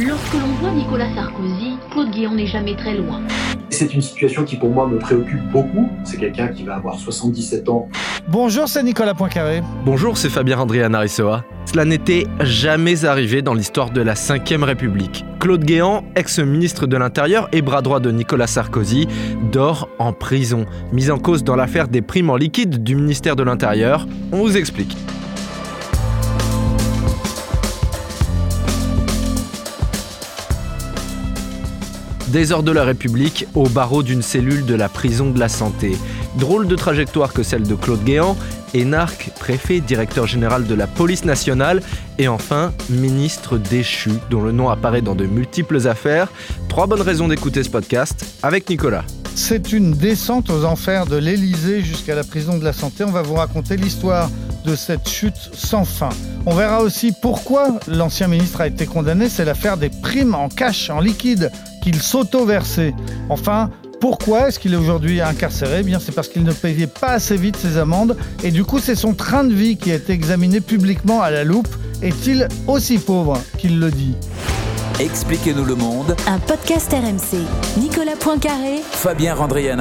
Lorsque l'on voit Nicolas Sarkozy, Claude Guéant n'est jamais très loin. C'est une situation qui pour moi me préoccupe beaucoup. C'est quelqu'un qui va avoir 77 ans. Bonjour, c'est Nicolas Poincaré. Bonjour, c'est Fabien André Anarisoa. Cela n'était jamais arrivé dans l'histoire de la Ve République. Claude Guéant, ex-ministre de l'Intérieur et bras droit de Nicolas Sarkozy, dort en prison, mis en cause dans l'affaire des primes en liquide du ministère de l'Intérieur. On vous explique. Heures de la République au barreau d'une cellule de la prison de la santé. Drôle de trajectoire que celle de Claude Guéant, énarque, préfet, directeur général de la police nationale et enfin ministre déchu dont le nom apparaît dans de multiples affaires. Trois bonnes raisons d'écouter ce podcast avec Nicolas. C'est une descente aux enfers de l'Élysée jusqu'à la prison de la santé. On va vous raconter l'histoire de cette chute sans fin. On verra aussi pourquoi l'ancien ministre a été condamné. C'est l'affaire des primes en cash, en liquide qu'il s'auto-versait. Enfin, pourquoi est-ce qu'il est aujourd'hui incarcéré? Eh Bien, c'est parce qu'il ne payait pas assez vite ses amendes et du coup, c'est son train de vie qui a été examiné publiquement à la loupe. Est-il aussi pauvre qu'il le dit? Expliquez-nous le monde. Un podcast RMC. Nicolas Poincaré. Fabien Randrian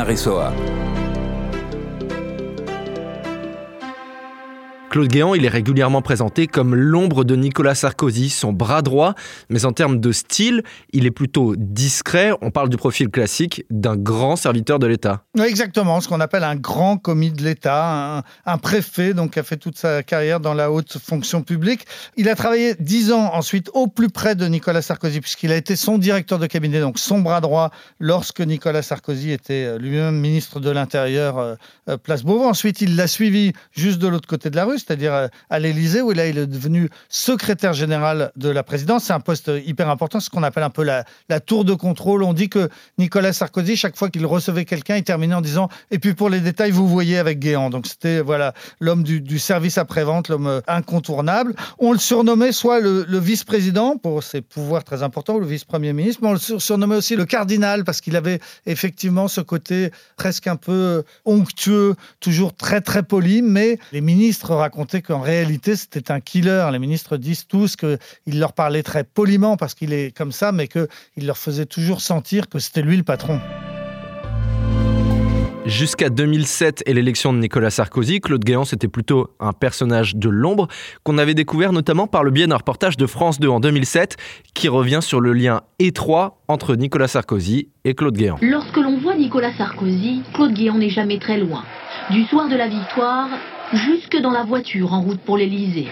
Claude Guéant, il est régulièrement présenté comme l'ombre de Nicolas Sarkozy, son bras droit, mais en termes de style, il est plutôt discret. On parle du profil classique d'un grand serviteur de l'État. Exactement, ce qu'on appelle un grand commis de l'État, un, préfet donc qui a fait toute sa carrière dans la haute fonction publique. Il a travaillé dix ans ensuite au plus près de Nicolas Sarkozy, puisqu'il a été son directeur de cabinet, donc son bras droit, lorsque Nicolas Sarkozy était euh, lui-même ministre de l'Intérieur, euh, euh, place Beauvau. Ensuite, il l'a suivi juste de l'autre côté de la rue c'est-à-dire euh, à l'Élysée, où là, il est devenu secrétaire général de la présidence. C'est un poste hyper important, ce qu'on appelle un peu la, tour de contrôle. On dit que Nicolas Sarkozy, chaque fois qu'il recevait quelqu'un, il terminait en disant Et puis pour les détails, vous voyez avec Guéant. Donc c'était voilà l'homme du, service après-vente, l'homme euh, incontournable. On le surnommait soit le, vice-président pour ses pouvoirs très importants, ou le vice-premier ministre, mais on le surnommait aussi le cardinal parce qu'il avait effectivement ce côté presque un peu onctueux, toujours très très poli, mais les ministres racontait qu'en réalité, c'était un killer. Les ministres disent tous qu'il leur parlait très poliment parce qu'il est comme ça, mais qu'il leur faisait toujours sentir que c'était lui le patron. Jusqu'à 2007 et l'élection de Nicolas Sarkozy, Claude Guéant c'était plutôt un personnage de l'ombre qu'on avait découvert notamment par le biais d'un reportage de France 2 en 2007 qui revient sur le lien étroit entre Nicolas Sarkozy et Claude Guéant. Lorsque l'on voit Nicolas Sarkozy, Claude Guéant n'est jamais très loin. Du soir de la victoire jusque dans la voiture en route pour l'Elysée.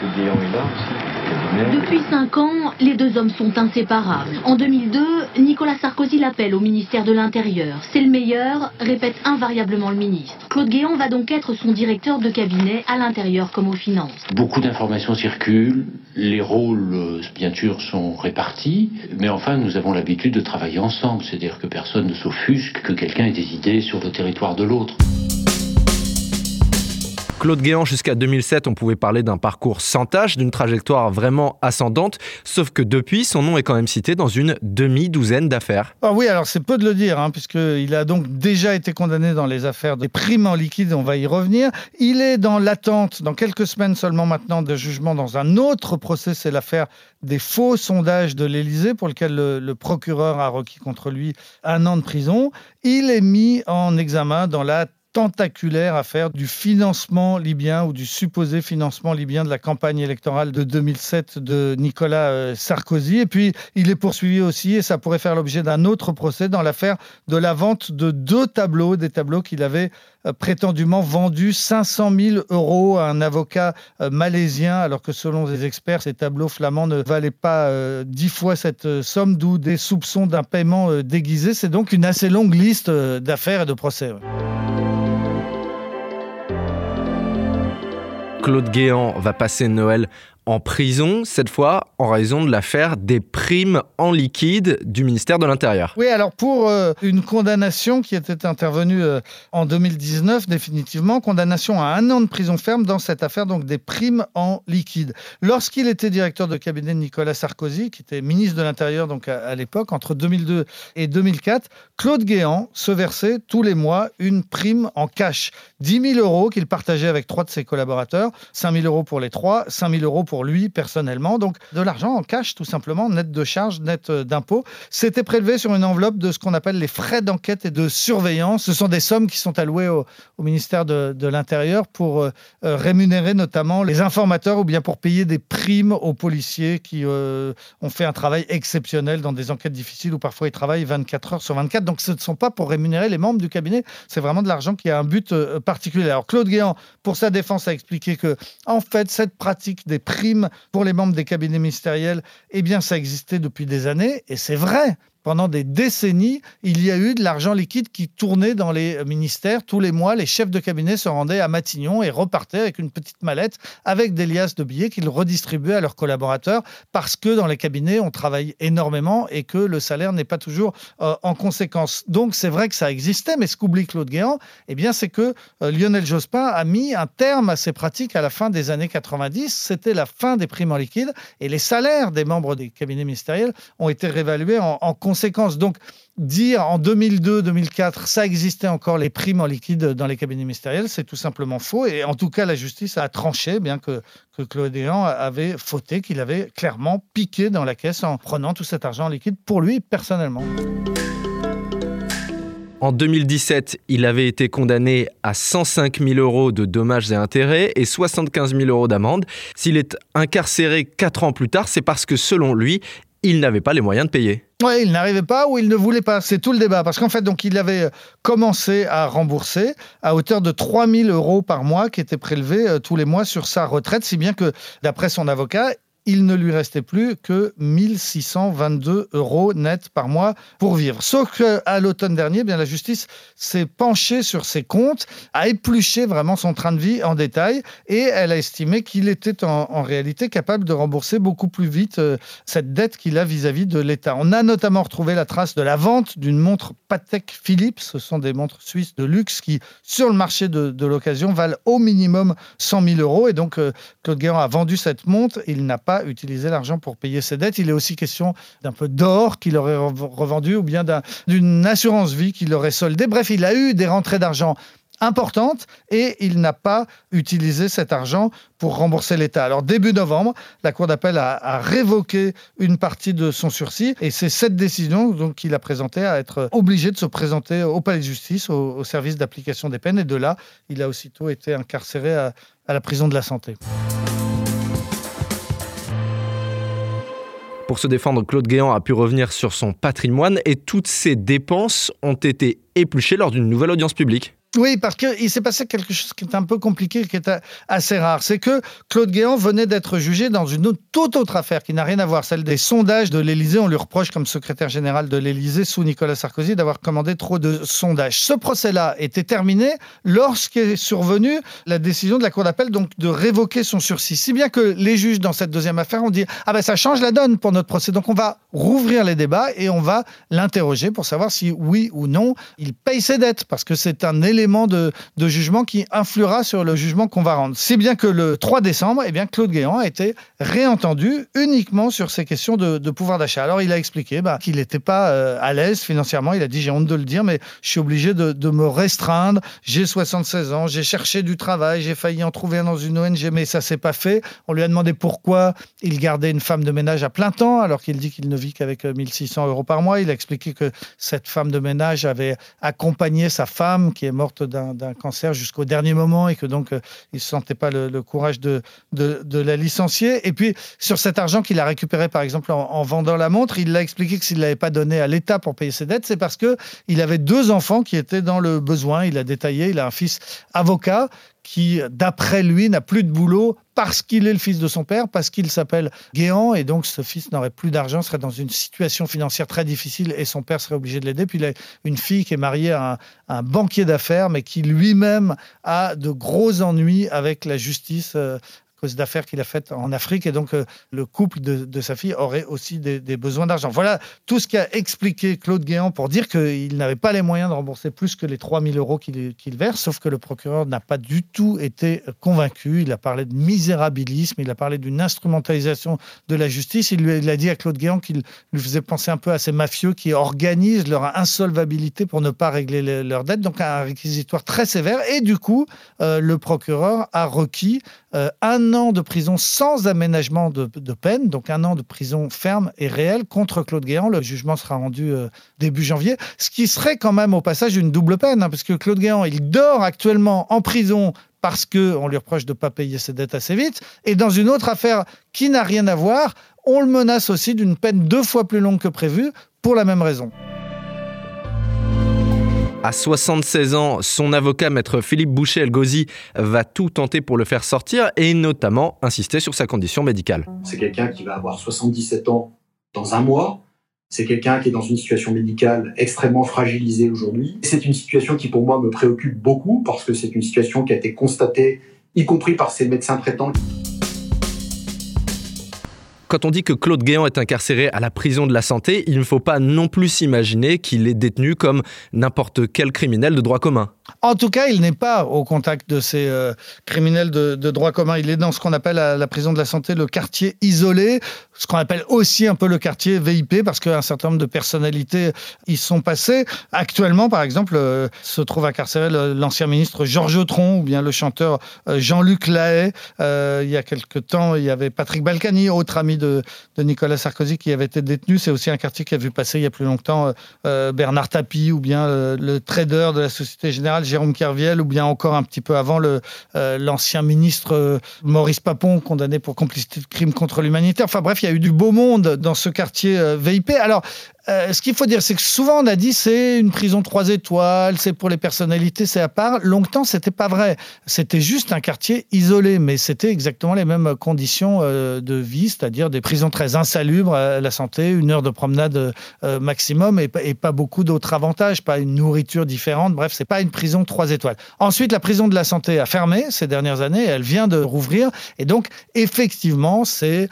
Depuis cinq ans, les deux hommes sont inséparables. En 2002, Nicolas Sarkozy l'appelle au ministère de l'Intérieur. C'est le meilleur, répète invariablement le ministre. Claude Guéant va donc être son directeur de cabinet à l'intérieur comme aux finances. Beaucoup d'informations circulent, les rôles, bien sûr, sont répartis, mais enfin, nous avons l'habitude de travailler ensemble, c'est-à-dire que personne ne s'offusque que quelqu'un ait des idées sur le territoire de l'autre. Claude Guéant, jusqu'à 2007, on pouvait parler d'un parcours sans tâche, d'une trajectoire vraiment ascendante, sauf que depuis, son nom est quand même cité dans une demi-douzaine d'affaires. Ah oui, alors c'est peu de le dire, hein, puisqu'il a donc déjà été condamné dans les affaires des primes en liquide, on va y revenir. Il est dans l'attente, dans quelques semaines seulement maintenant, de jugement dans un autre procès, c'est l'affaire des faux sondages de l'Élysée, pour lequel le, le procureur a requis contre lui un an de prison. Il est mis en examen dans la tentaculaire affaire du financement libyen ou du supposé financement libyen de la campagne électorale de 2007 de Nicolas euh, Sarkozy. Et puis, il est poursuivi aussi, et ça pourrait faire l'objet d'un autre procès, dans l'affaire de la vente de deux tableaux, des tableaux qu'il avait euh, prétendument vendus 500 000 euros à un avocat euh, malaisien, alors que selon les experts, ces tableaux flamands ne valaient pas dix fois cette somme, d'où des soupçons d'un paiement déguisé. C'est donc une assez longue liste d'affaires et de procès. Claude Guéant va passer Noël en prison, cette fois en raison de l'affaire des primes en liquide du ministère de l'Intérieur. Oui, alors pour euh, une condamnation qui était intervenue euh, en 2019 définitivement, condamnation à un an de prison ferme dans cette affaire donc des primes en liquide. Lorsqu'il était directeur de cabinet de Nicolas Sarkozy, qui était ministre de l'Intérieur donc à, l'époque, entre 2002 et 2004, Claude Guéant se versait tous les mois une prime en cash, 10 000 euros qu'il partageait avec trois de ses collaborateurs, 5 000 euros pour les trois, 5 000 euros pour pour lui personnellement. Donc de l'argent en cash, tout simplement, net de charges, net euh, d'impôts. C'était prélevé sur une enveloppe de ce qu'on appelle les frais d'enquête et de surveillance. Ce sont des sommes qui sont allouées au, ministère de, l'Intérieur pour euh, euh, rémunérer notamment les informateurs ou bien pour payer des primes aux policiers qui ont fait un travail exceptionnel dans des enquêtes difficiles où parfois ils travaillent 24 heures sur 24. Donc ce ne sont pas pour rémunérer les membres du cabinet, c'est vraiment de l'argent qui a un but particulier. Alors Claude Guéant, pour sa défense, a expliqué que en fait cette pratique des primes pour les membres des cabinets ministériels, eh bien ça existait depuis des années et c'est vrai pendant des décennies, il y a eu de l'argent liquide qui tournait dans les ministères. Tous les mois, les chefs de cabinet se rendaient à Matignon et repartaient avec une petite mallette avec des liasses de billets qu'ils redistribuaient à leurs collaborateurs parce que dans les cabinets, on travaille énormément et que le salaire n'est pas toujours euh, en conséquence. Donc c'est vrai que ça existait, mais ce qu'oublie Claude Guéant, eh bien, c'est que euh, Lionel Jospin a mis un terme à ces pratiques à la fin des années 90. C'était la fin des primes en liquide et les salaires des membres des cabinets ministériels ont été réévalués en, en conséquence donc, dire en 2002-2004, ça existait encore les primes en liquide dans les cabinets ministériels, c'est tout simplement faux. Et en tout cas, la justice a tranché, bien que, que avait fauté, qu'il avait clairement piqué dans la caisse en prenant tout cet argent en liquide pour lui personnellement. En 2017, il avait été condamné à 105 000 euros de dommages et intérêts et 75 000 euros d'amende. S'il est incarcéré 4 ans plus tard, c'est parce que selon lui, il n'avait pas les moyens de payer. Oui, il n'arrivait pas ou il ne voulait pas. C'est tout le débat. Parce qu'en fait, donc, il avait commencé à rembourser à hauteur de 3 000 euros par mois qui étaient prélevés euh, tous les mois sur sa retraite, si bien que, d'après son avocat, il ne lui restait plus que 1622 euros net par mois pour vivre. Sauf qu'à l'automne dernier, bien la justice s'est penchée sur ses comptes, a épluché vraiment son train de vie en détail et elle a estimé qu'il était en, réalité capable de rembourser beaucoup plus vite euh, cette dette qu'il a vis-à-vis de l'État. On a notamment retrouvé la trace de la vente d'une montre Patek Philippe. Ce sont des montres suisses de luxe qui, sur le marché de, l'occasion, valent au minimum 100 000 euros. Et donc, euh, Claude Guéant a vendu cette montre. Il n'a pas utiliser l'argent pour payer ses dettes. Il est aussi question d'un peu d'or qu'il aurait revendu ou bien d'une assurance vie qu'il aurait soldée. Bref, il a eu des rentrées d'argent importantes et il n'a pas utilisé cet argent pour rembourser l'État. Alors début novembre, la Cour d'appel a, révoqué une partie de son sursis et c'est cette décision qu'il a présentée à être obligé de se présenter au palais de justice, au, service d'application des peines et de là, il a aussitôt été incarcéré à la prison de la santé. Pour se défendre, Claude Guéant a pu revenir sur son patrimoine et toutes ses dépenses ont été épluchées lors d'une nouvelle audience publique. Oui, parce qu'il s'est passé quelque chose qui est un peu compliqué, qui est assez rare. C'est que Claude Guéant venait d'être jugé dans une toute autre affaire qui n'a rien à voir, celle des sondages de l'Élysée. On lui reproche, comme secrétaire général de l'Élysée sous Nicolas Sarkozy, d'avoir commandé trop de sondages. Ce procès-là était terminé lorsqu'est survenue la décision de la Cour d'appel donc de révoquer son sursis. Si bien que les juges dans cette deuxième affaire ont dit ah ben ça change la donne pour notre procès, donc on va rouvrir les débats et on va l'interroger pour savoir si oui ou non il paye ses dettes, parce que c'est un élément de, jugement qui influera sur le jugement qu'on va rendre. Si bien que le 3 décembre, eh bien, Claude Guéant a été réentendu uniquement sur ces questions de, pouvoir d'achat. Alors il a expliqué bah, qu'il n'était pas euh, à l'aise financièrement. Il a dit j'ai honte de le dire, mais je suis obligé de, me restreindre. J'ai 76 ans, j'ai cherché du travail, j'ai failli en trouver un dans une ONG, mais ça s'est pas fait. On lui a demandé pourquoi il gardait une femme de ménage à plein temps, alors qu'il dit qu'il ne vit qu'avec 1600 euh, euros par mois. Il a expliqué que cette femme de ménage avait accompagné sa femme qui est morte d'un cancer jusqu'au dernier moment et que donc euh, il ne sentait pas le, courage de, de, la licencier. Et puis sur cet argent qu'il a récupéré par exemple en, vendant la montre, il l'a expliqué que s'il ne l'avait pas donné à l'État pour payer ses dettes, c'est parce que il avait deux enfants qui étaient dans le besoin. Il a détaillé, il a un fils avocat qui, d'après lui, n'a plus de boulot parce qu'il est le fils de son père, parce qu'il s'appelle Guéant, et donc ce fils n'aurait plus d'argent, serait dans une situation financière très difficile, et son père serait obligé de l'aider. Puis il a une fille qui est mariée à un, banquier d'affaires, mais qui lui-même a de gros ennuis avec la justice euh, d'affaires qu'il a faites en Afrique. Et donc, euh, le couple de, sa fille aurait aussi des, besoins d'argent. Voilà tout ce qu'a expliqué Claude Guéant pour dire qu'il n'avait pas les moyens de rembourser plus que les 3 000 euros qu'il verse. Sauf que le procureur n'a pas du tout été convaincu. Il a parlé de misérabilisme, il a parlé d'une instrumentalisation de la justice. Il, lui, a dit à Claude Guéant qu'il lui faisait penser un peu à ces mafieux qui organisent leur insolvabilité pour ne pas régler leurs dettes. Donc, un réquisitoire très sévère. Et du coup, euh, le procureur a requis euh, un an de prison sans aménagement de, peine, donc un an de prison ferme et réelle contre Claude Guéant. Le jugement sera rendu euh, début janvier, ce qui serait quand même au passage une double peine, hein, parce que Claude Guéant, il dort actuellement en prison parce qu'on lui reproche de ne pas payer ses dettes assez vite. Et dans une autre affaire qui n'a rien à voir, on le menace aussi d'une peine deux fois plus longue que prévu pour la même raison. À 76 ans, son avocat, maître Philippe Boucher-Elgozi, va tout tenter pour le faire sortir et notamment insister sur sa condition médicale. C'est quelqu'un qui va avoir 77 ans dans un mois. C'est quelqu'un qui est dans une situation médicale extrêmement fragilisée aujourd'hui. C'est une situation qui, pour moi, me préoccupe beaucoup parce que c'est une situation qui a été constatée, y compris par ses médecins traitants. Quand on dit que Claude Guéant est incarcéré à la prison de la santé, il ne faut pas non plus s'imaginer qu'il est détenu comme n'importe quel criminel de droit commun. En tout cas, il n'est pas au contact de ces euh, criminels de, droit commun. Il est dans ce qu'on appelle à la prison de la santé le quartier isolé, ce qu'on appelle aussi un peu le quartier VIP, parce qu'un certain nombre de personnalités y sont passées. Actuellement, par exemple, euh, se trouve incarcéré l'ancien ministre Georges Tron ou bien le chanteur euh, Jean-Luc Lahaye. il y a quelque temps, il y avait Patrick Balkany, autre ami de, Nicolas Sarkozy, qui avait été détenu. C'est aussi un quartier qui a vu passer il y a plus longtemps Bernard Tapie ou bien le trader de la Société Générale Jérôme Kerviel, ou bien encore un petit peu avant euh, l'ancien ministre euh, Maurice Papon, condamné pour complicité de crimes contre l'humanité. Enfin bref, il y a eu du beau monde dans ce quartier euh, VIP. Alors, euh, ce qu'il faut dire, c'est que souvent on a dit c'est une prison trois étoiles, c'est pour les personnalités, c'est à part. Longtemps, c'était pas vrai. C'était juste un quartier isolé, mais c'était exactement les mêmes conditions euh, de vie, c'est-à-dire des prisons très insalubres à la santé, une heure de promenade euh, maximum et, et, pas beaucoup d'autres avantages, pas une nourriture différente. Bref, c'est pas une prison trois étoiles. Ensuite, la prison de la santé a fermé ces dernières années, elle vient de rouvrir, et donc effectivement, c'est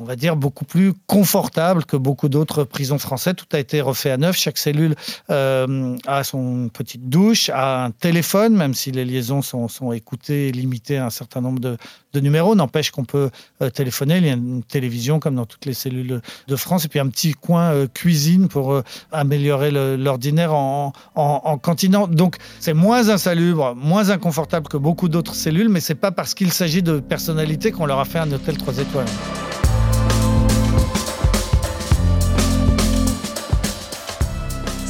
on va dire, beaucoup plus confortable que beaucoup d'autres prisons françaises. Tout a été refait à neuf. Chaque cellule euh, a son petite douche, a un téléphone, même si les liaisons sont, écoutées et limitées à un certain nombre de, numéros. N'empêche qu'on peut euh, téléphoner. Il y a une télévision comme dans toutes les cellules de France. Et puis un petit coin euh, cuisine pour améliorer l'ordinaire en, en, continent. Donc c'est moins insalubre, moins inconfortable que beaucoup d'autres cellules, mais c'est pas parce qu'il s'agit de personnalités qu'on leur a fait un hôtel 3 étoiles.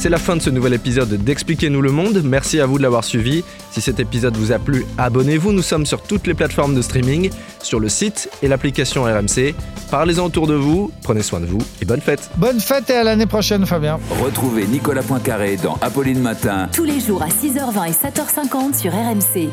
C'est la fin de ce nouvel épisode d'Expliquez-nous le monde. Merci à vous de l'avoir suivi. Si cet épisode vous a plu, abonnez-vous. Nous sommes sur toutes les plateformes de streaming, sur le site et l'application RMC. Parlez-en autour de vous, prenez soin de vous et bonne fête. Bonne fête et à l'année prochaine, Fabien. Retrouvez Nicolas Poincaré dans Apolline Matin. Tous les jours à 6h20 et 7h50 sur RMC.